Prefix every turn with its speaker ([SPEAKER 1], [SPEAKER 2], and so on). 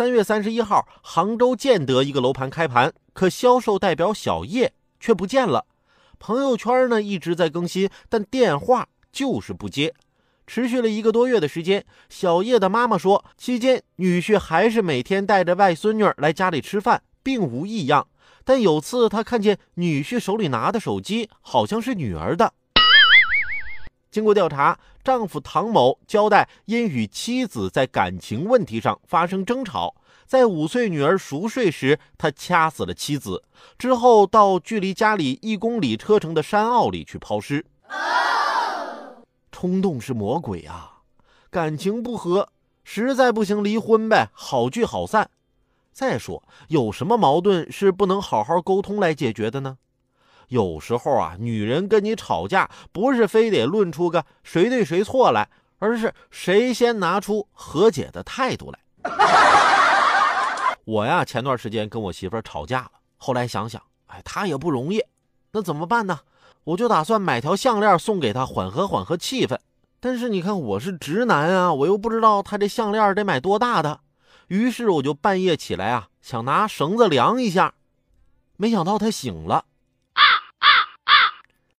[SPEAKER 1] 三月三十一号，杭州建德一个楼盘开盘，可销售代表小叶却不见了。朋友圈呢一直在更新，但电话就是不接。持续了一个多月的时间，小叶的妈妈说，期间女婿还是每天带着外孙女来家里吃饭，并无异样。但有次她看见女婿手里拿的手机好像是女儿的。经过调查，丈夫唐某交代，因与妻子在感情问题上发生争吵，在五岁女儿熟睡时，他掐死了妻子，之后到距离家里一公里车程的山坳里去抛尸。冲动是魔鬼啊！感情不和，实在不行离婚呗，好聚好散。再说，有什么矛盾是不能好好沟通来解决的呢？有时候啊，女人跟你吵架，不是非得论出个谁对谁错来，而是谁先拿出和解的态度来。我呀，前段时间跟我媳妇吵架了，后来想想，哎，她也不容易，那怎么办呢？我就打算买条项链送给她，缓和缓和气氛。但是你看，我是直男啊，我又不知道她这项链得买多大的，于是我就半夜起来啊，想拿绳子量一下，没想到她醒了。